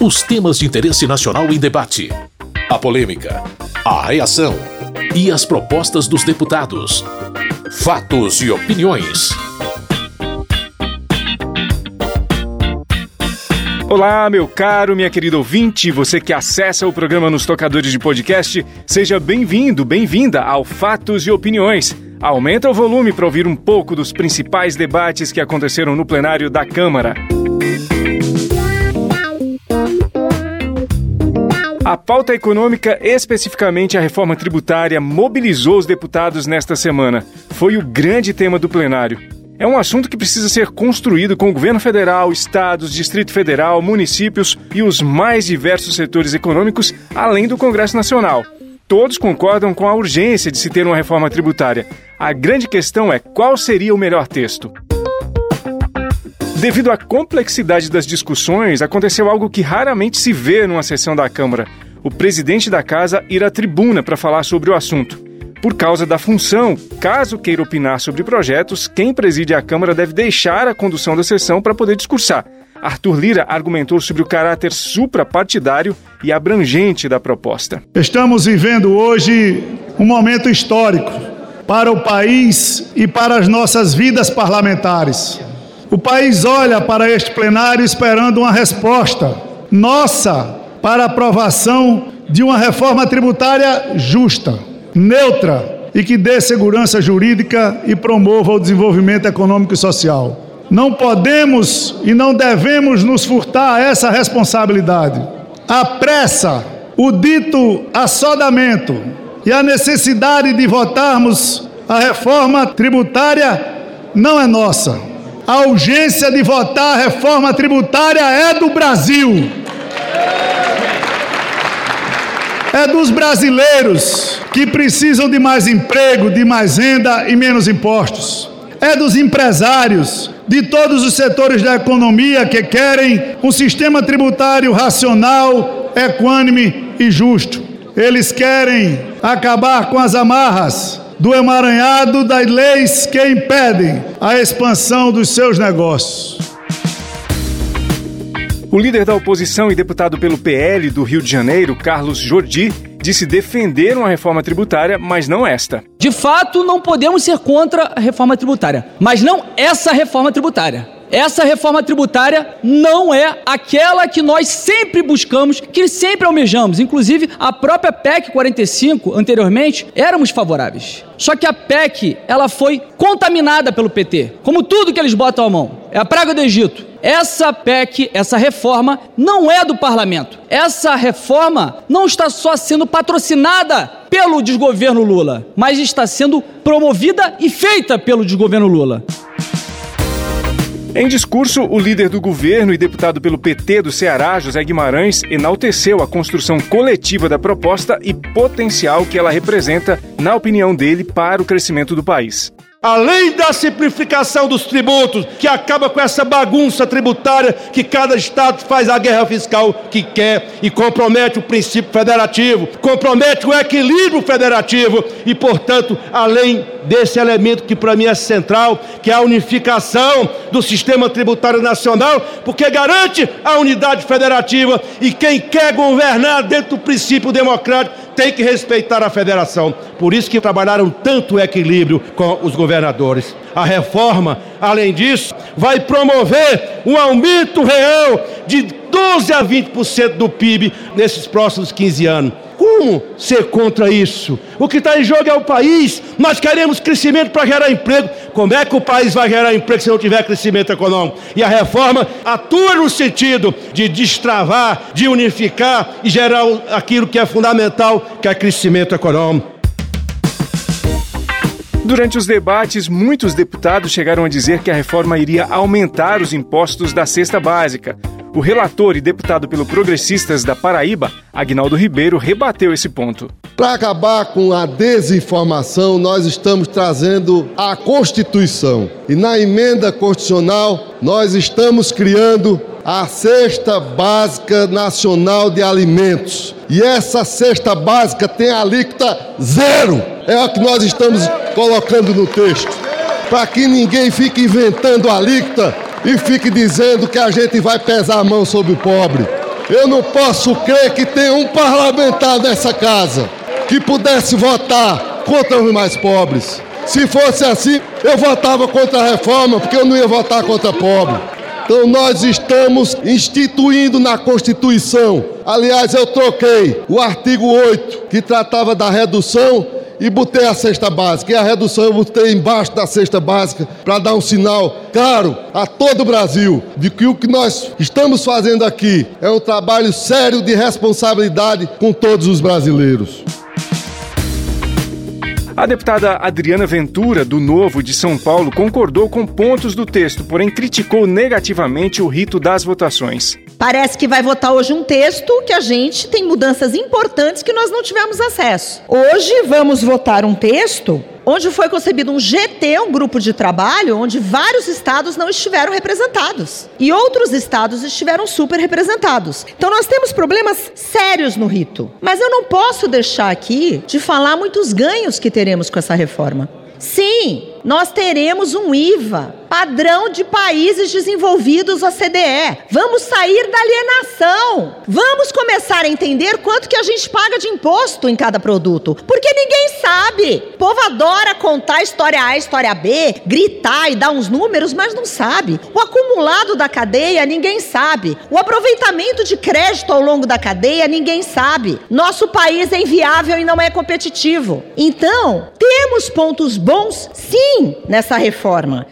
Os temas de interesse nacional em debate. A polêmica. A reação. E as propostas dos deputados. Fatos e opiniões. Olá, meu caro, minha querida ouvinte, você que acessa o programa nos tocadores de podcast, seja bem-vindo, bem-vinda ao Fatos e Opiniões. Aumenta o volume para ouvir um pouco dos principais debates que aconteceram no plenário da Câmara. A pauta econômica, especificamente a reforma tributária, mobilizou os deputados nesta semana. Foi o grande tema do plenário. É um assunto que precisa ser construído com o governo federal, estados, Distrito Federal, municípios e os mais diversos setores econômicos, além do Congresso Nacional. Todos concordam com a urgência de se ter uma reforma tributária. A grande questão é qual seria o melhor texto. Devido à complexidade das discussões, aconteceu algo que raramente se vê numa sessão da Câmara: o presidente da casa ir à tribuna para falar sobre o assunto. Por causa da função, caso queira opinar sobre projetos, quem preside a Câmara deve deixar a condução da sessão para poder discursar. Arthur Lira argumentou sobre o caráter suprapartidário e abrangente da proposta. Estamos vivendo hoje um momento histórico para o país e para as nossas vidas parlamentares. O país olha para este plenário esperando uma resposta nossa para a aprovação de uma reforma tributária justa, neutra e que dê segurança jurídica e promova o desenvolvimento econômico e social. Não podemos e não devemos nos furtar a essa responsabilidade. A pressa, o dito assodamento e a necessidade de votarmos a reforma tributária não é nossa a urgência de votar a reforma tributária é do Brasil. É dos brasileiros que precisam de mais emprego, de mais renda e menos impostos. É dos empresários, de todos os setores da economia que querem um sistema tributário racional, equânime e justo. Eles querem acabar com as amarras do emaranhado das leis que impedem a expansão dos seus negócios. O líder da oposição e deputado pelo PL do Rio de Janeiro, Carlos Jordi, disse defender uma reforma tributária, mas não esta. De fato, não podemos ser contra a reforma tributária, mas não essa reforma tributária. Essa reforma tributária não é aquela que nós sempre buscamos, que sempre almejamos. Inclusive, a própria PEC 45, anteriormente, éramos favoráveis. Só que a PEC, ela foi contaminada pelo PT, como tudo que eles botam à mão. É a praga do Egito. Essa PEC, essa reforma, não é do parlamento. Essa reforma não está só sendo patrocinada pelo desgoverno Lula, mas está sendo promovida e feita pelo desgoverno Lula. Em discurso, o líder do governo e deputado pelo PT do Ceará, José Guimarães, enalteceu a construção coletiva da proposta e potencial que ela representa, na opinião dele, para o crescimento do país. Além da simplificação dos tributos, que acaba com essa bagunça tributária que cada estado faz a guerra fiscal que quer e compromete o princípio federativo, compromete o equilíbrio federativo e, portanto, além desse elemento que para mim é central, que é a unificação do sistema tributário nacional, porque garante a unidade federativa e quem quer governar dentro do princípio democrático tem que respeitar a federação. Por isso que trabalharam tanto o equilíbrio com os governadores. A reforma, além disso, vai promover um aumento real de 12 a 20% do PIB nesses próximos 15 anos. Como ser contra isso? O que está em jogo é o país. Nós queremos crescimento para gerar emprego. Como é que o país vai gerar emprego se não tiver crescimento econômico? E a reforma atua no sentido de destravar, de unificar e gerar aquilo que é fundamental, que é crescimento econômico. Durante os debates, muitos deputados chegaram a dizer que a reforma iria aumentar os impostos da cesta básica. O relator e deputado pelo Progressistas da Paraíba, Agnaldo Ribeiro, rebateu esse ponto. Para acabar com a desinformação, nós estamos trazendo a Constituição. E na emenda constitucional, nós estamos criando a Cesta Básica Nacional de Alimentos. E essa cesta básica tem alíquota zero. É o que nós estamos colocando no texto. Para que ninguém fique inventando alíquota e fique dizendo que a gente vai pesar a mão sobre o pobre. Eu não posso crer que tem um parlamentar nessa casa que pudesse votar contra os mais pobres. Se fosse assim, eu votava contra a reforma, porque eu não ia votar contra pobre. Então nós estamos instituindo na Constituição. Aliás, eu troquei o artigo 8, que tratava da redução, e botei a cesta básica. E a redução eu botei embaixo da cesta básica para dar um sinal claro a todo o Brasil de que o que nós estamos fazendo aqui é um trabalho sério de responsabilidade com todos os brasileiros. A deputada Adriana Ventura, do Novo de São Paulo, concordou com pontos do texto, porém criticou negativamente o rito das votações. Parece que vai votar hoje um texto que a gente tem mudanças importantes que nós não tivemos acesso. Hoje vamos votar um texto onde foi concebido um GT, um grupo de trabalho, onde vários estados não estiveram representados e outros estados estiveram super representados. Então nós temos problemas sérios no rito. Mas eu não posso deixar aqui de falar muitos ganhos que teremos com essa reforma. Sim, nós teremos um IVA padrão de países desenvolvidos OCDE. Vamos sair da alienação. Vamos começar a entender quanto que a gente paga de imposto em cada produto, porque ninguém sabe. O povo adora contar história A, história B, gritar e dar uns números, mas não sabe. O acumulado da cadeia ninguém sabe. O aproveitamento de crédito ao longo da cadeia ninguém sabe. Nosso país é inviável e não é competitivo. Então, temos pontos bons, sim, nessa reforma.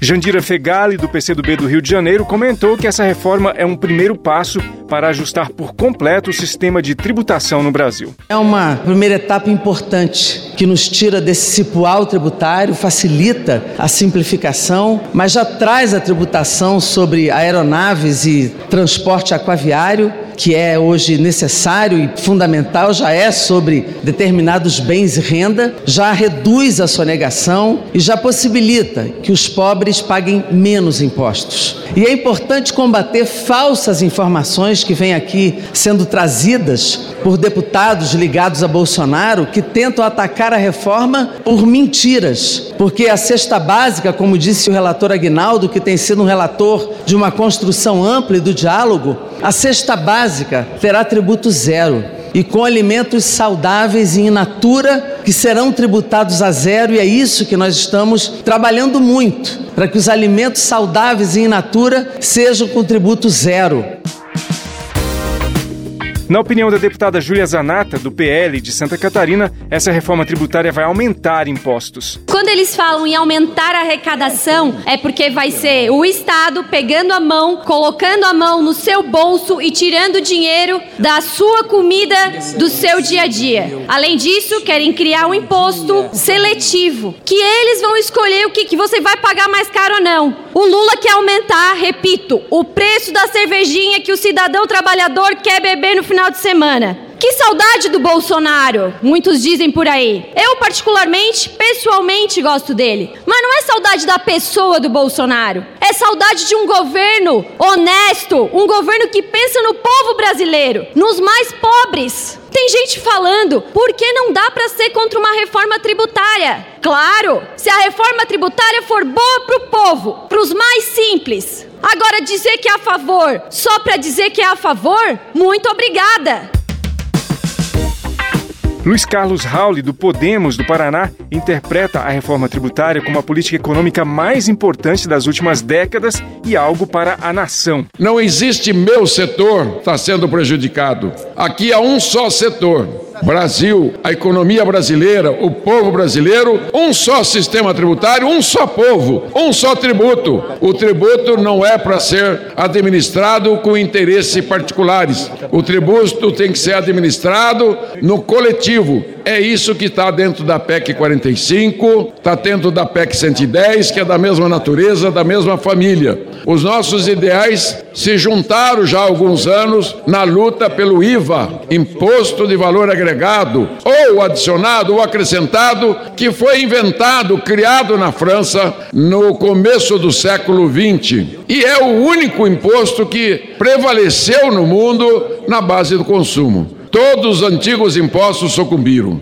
Jandira Fegali, do PCdoB do Rio de Janeiro, comentou que essa reforma é um primeiro passo para ajustar por completo o sistema de tributação no Brasil. É uma primeira etapa importante que nos tira desse cipual tributário, facilita a simplificação, mas já traz a tributação sobre aeronaves e transporte aquaviário que é hoje necessário e fundamental já é sobre determinados bens e renda, já reduz a sonegação e já possibilita que os pobres paguem menos impostos. E é importante combater falsas informações que vêm aqui sendo trazidas por deputados ligados a Bolsonaro que tentam atacar a reforma por mentiras. Porque a cesta básica, como disse o relator Aguinaldo, que tem sido um relator de uma construção ampla e do diálogo, a cesta básica terá tributo zero e com alimentos saudáveis e in natura que serão tributados a zero, e é isso que nós estamos trabalhando muito, para que os alimentos saudáveis e in natura sejam com tributo zero. Na opinião da deputada Júlia Zanata, do PL de Santa Catarina, essa reforma tributária vai aumentar impostos. Quando eles falam em aumentar a arrecadação, é porque vai ser o Estado pegando a mão, colocando a mão no seu bolso e tirando dinheiro da sua comida do seu dia a dia. Além disso, querem criar um imposto seletivo, que eles vão escolher o que, que você vai pagar mais caro ou não. O Lula quer aumentar, repito, o preço da cervejinha que o cidadão trabalhador quer beber no final final de semana. Que saudade do Bolsonaro, muitos dizem por aí. Eu, particularmente, pessoalmente gosto dele. Mas não é saudade da pessoa do Bolsonaro. É saudade de um governo honesto, um governo que pensa no povo brasileiro, nos mais pobres. Tem gente falando, por que não dá para ser contra uma reforma tributária? Claro, se a reforma tributária for boa para o povo, para os mais simples. Agora, dizer que é a favor só para dizer que é a favor, muito obrigada. Luiz Carlos Rauli, do Podemos do Paraná, interpreta a reforma tributária como a política econômica mais importante das últimas décadas e algo para a nação. Não existe meu setor está sendo prejudicado. Aqui há um só setor Brasil, a economia brasileira, o povo brasileiro, um só sistema tributário, um só povo, um só tributo. O tributo não é para ser administrado com interesses particulares. O tributo tem que ser administrado no coletivo. É isso que está dentro da PEC 45, está dentro da PEC 110, que é da mesma natureza, da mesma família. Os nossos ideais se juntaram já há alguns anos na luta pelo IVA, Imposto de Valor Agregado agregado, ou adicionado, ou acrescentado, que foi inventado, criado na França no começo do século XX. E é o único imposto que prevaleceu no mundo na base do consumo. Todos os antigos impostos sucumbiram.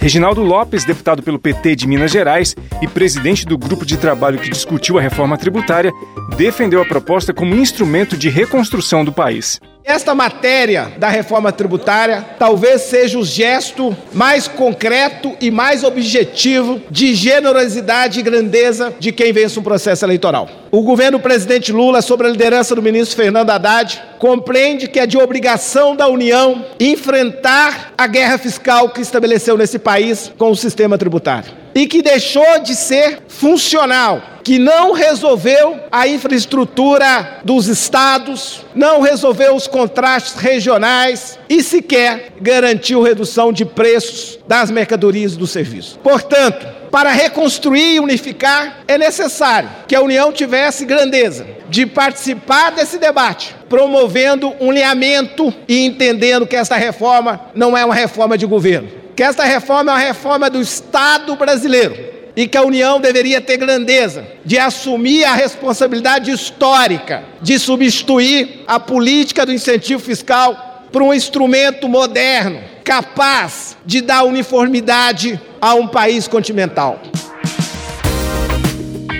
Reginaldo Lopes, deputado pelo PT de Minas Gerais e presidente do grupo de trabalho que discutiu a reforma tributária, defendeu a proposta como instrumento de reconstrução do país. Esta matéria da reforma tributária talvez seja o gesto mais concreto e mais objetivo de generosidade e grandeza de quem vence um processo eleitoral. O governo presidente Lula, sob a liderança do ministro Fernando Haddad, compreende que é de obrigação da União enfrentar a guerra fiscal que estabeleceu nesse país com o sistema tributário e que deixou de ser funcional, que não resolveu a infraestrutura dos estados, não resolveu os contrastes regionais e sequer garantiu redução de preços das mercadorias e dos serviços. Portanto, para reconstruir e unificar, é necessário que a União tivesse grandeza de participar desse debate, promovendo um alinhamento e entendendo que esta reforma não é uma reforma de governo, que esta reforma é uma reforma do Estado brasileiro e que a União deveria ter grandeza de assumir a responsabilidade histórica de substituir a política do incentivo fiscal por um instrumento moderno, capaz de dar uniformidade a um país continental.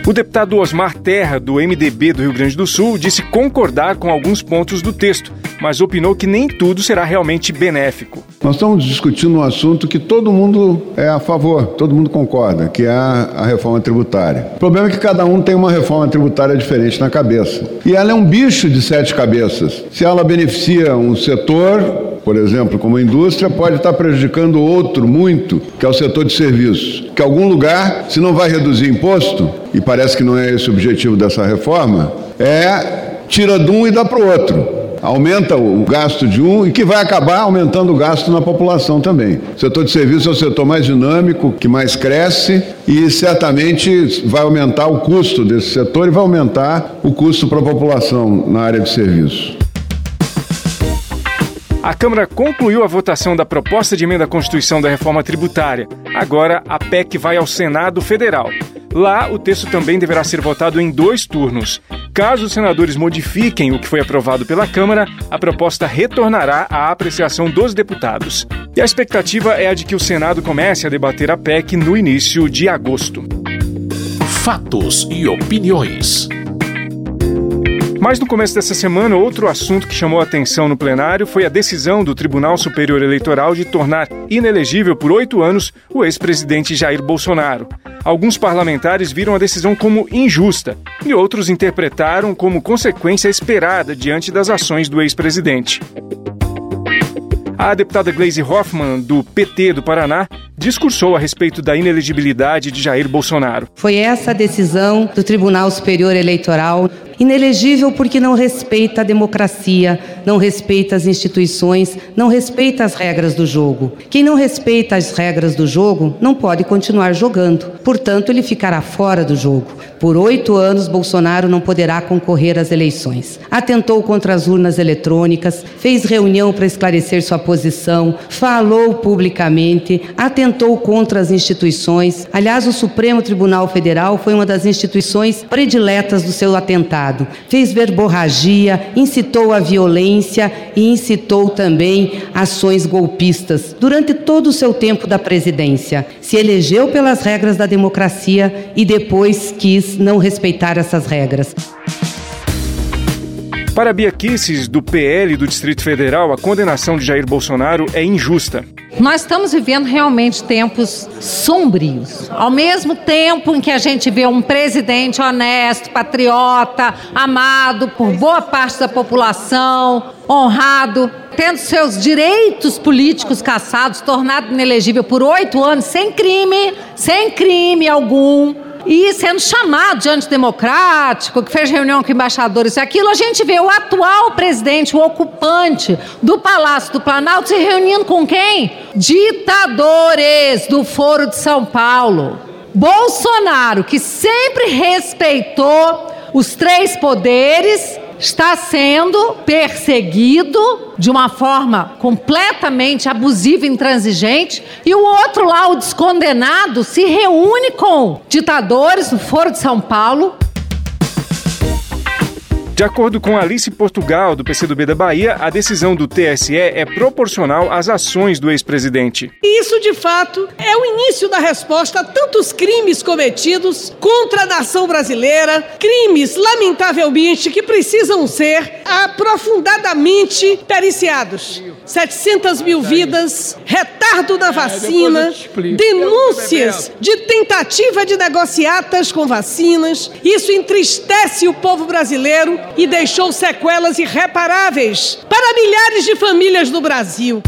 O deputado Osmar Terra, do MDB do Rio Grande do Sul, disse concordar com alguns pontos do texto, mas opinou que nem tudo será realmente benéfico. Nós estamos discutindo um assunto que todo mundo é a favor, todo mundo concorda, que é a, reforma tributária. O problema é que cada um tem uma reforma tributária diferente na cabeça. E ela é um bicho de sete cabeças. Se ela beneficia um setor, por exemplo, como indústria, pode estar prejudicando outro muito, que é o setor de serviços. Que algum lugar, se não vai reduzir imposto, e parece que não é esse o objetivo dessa reforma, é tira de um e dá para o outro aumenta o gasto de um e que vai acabar aumentando o gasto na população também. O setor de serviço é o setor mais dinâmico, que mais cresce e certamente vai aumentar o custo desse setor e vai aumentar o custo para a população na área de serviço. A Câmara concluiu a votação da proposta de emenda à Constituição da reforma tributária. Agora, a PEC vai ao Senado Federal. Lá, o texto também deverá ser votado em dois turnos. Caso os senadores modifiquem o que foi aprovado pela Câmara, a proposta retornará à apreciação dos deputados. E a expectativa é a de que o Senado comece a debater a PEC no início de agosto. Fatos e opiniões. Mas no começo dessa semana, outro assunto que chamou atenção no plenário foi a decisão do Tribunal Superior Eleitoral de tornar inelegível por oito anos o ex-presidente Jair Bolsonaro. Alguns parlamentares viram a decisão como injusta e outros interpretaram como consequência esperada diante das ações do ex-presidente. A deputada Gleisi Hoffmann, do PT do Paraná, discursou a respeito da inelegibilidade de Jair Bolsonaro. Foi essa a decisão do Tribunal Superior Eleitoral Inelegível porque não respeita a democracia, não respeita as instituições, não respeita as regras do jogo. Quem não respeita as regras do jogo não pode continuar jogando. Portanto, ele ficará fora do jogo. Por oito anos, Bolsonaro não poderá concorrer às eleições. Atentou contra as urnas eletrônicas, fez reunião para esclarecer sua posição, falou publicamente, atentou contra as instituições. Aliás, o Supremo Tribunal Federal foi uma das instituições prediletas do seu atentado fez verborragia, incitou a violência e incitou também ações golpistas durante todo o seu tempo da presidência. Se elegeu pelas regras da democracia e depois quis não respeitar essas regras. Para Bia Kisses, do PL do Distrito Federal, a condenação de Jair Bolsonaro é injusta. Nós estamos vivendo realmente tempos sombrios. Ao mesmo tempo em que a gente vê um presidente honesto, patriota, amado por boa parte da população, honrado, tendo seus direitos políticos cassados, tornado inelegível por oito anos, sem crime, sem crime algum e sendo chamado de antidemocrático, que fez reunião com embaixadores e aquilo, a gente vê o atual presidente, o ocupante do Palácio do Planalto, se reunindo com quem? Ditadores do Foro de São Paulo. Bolsonaro, que sempre respeitou os três poderes, está sendo perseguido de uma forma completamente abusiva e intransigente, e o outro lá, o descondenado, se reúne com ditadores no Foro de São Paulo De acordo com Alice Portugal, do PCdoB da Bahia, a decisão do TSE é proporcional às ações do ex-presidente. Isso, de fato, é o início da resposta a tantos crimes cometidos contra a nação brasileira, crimes, lamentavelmente, que precisam ser aprofundadamente periciados. 700 mil vidas, retardo na vacina, denúncias de tentativa de negociatas com vacinas. Isso entristece o povo brasileiro e deixou sequelas irreparáveis para milhares de famílias no Brasil.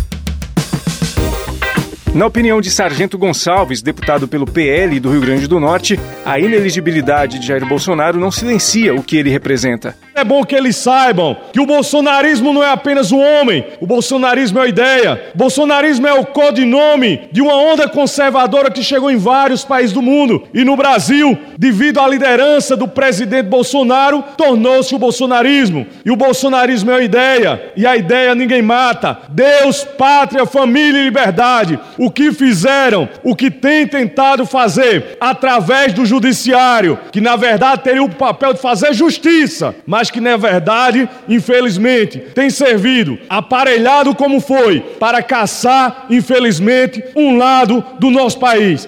Na opinião de Sargento Gonçalves, deputado pelo PL do Rio Grande do Norte, a ineligibilidade de Jair Bolsonaro não silencia o que ele representa. É bom que eles saibam que o bolsonarismo não é apenas um homem, o bolsonarismo é uma ideia. O bolsonarismo é o codinome de uma onda conservadora que chegou em vários países do mundo. E no Brasil, devido à liderança do presidente Bolsonaro, tornou-se o bolsonarismo. E o bolsonarismo é uma ideia, e a ideia ninguém mata. Deus, pátria, família e liberdade o que fizeram, o que têm tentado fazer através do judiciário, que na verdade teria o papel de fazer justiça, que na verdade, infelizmente, tem servido, aparelhado como foi, para caçar, infelizmente, um lado do nosso país.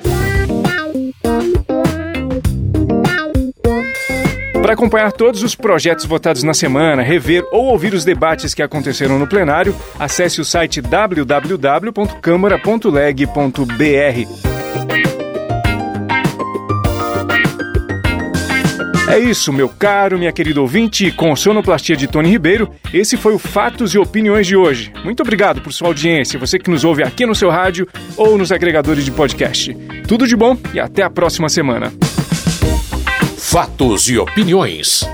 Para acompanhar todos os projetos votados na semana, rever ou ouvir os debates que aconteceram no plenário, acesse o site www.câmara.leg.br. É isso, meu caro, minha querida ouvinte, com sonoplastia de Tony Ribeiro, esse foi o Fatos e Opiniões de hoje. Muito obrigado por sua audiência, você que nos ouve aqui no seu rádio ou nos agregadores de podcast. Tudo de bom e até a próxima semana. Fatos e opiniões.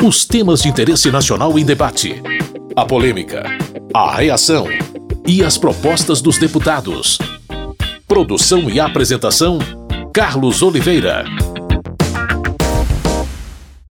Os temas de interesse nacional em debate. A polêmica, a reação e as propostas dos deputados. Produção e apresentação: Carlos Oliveira.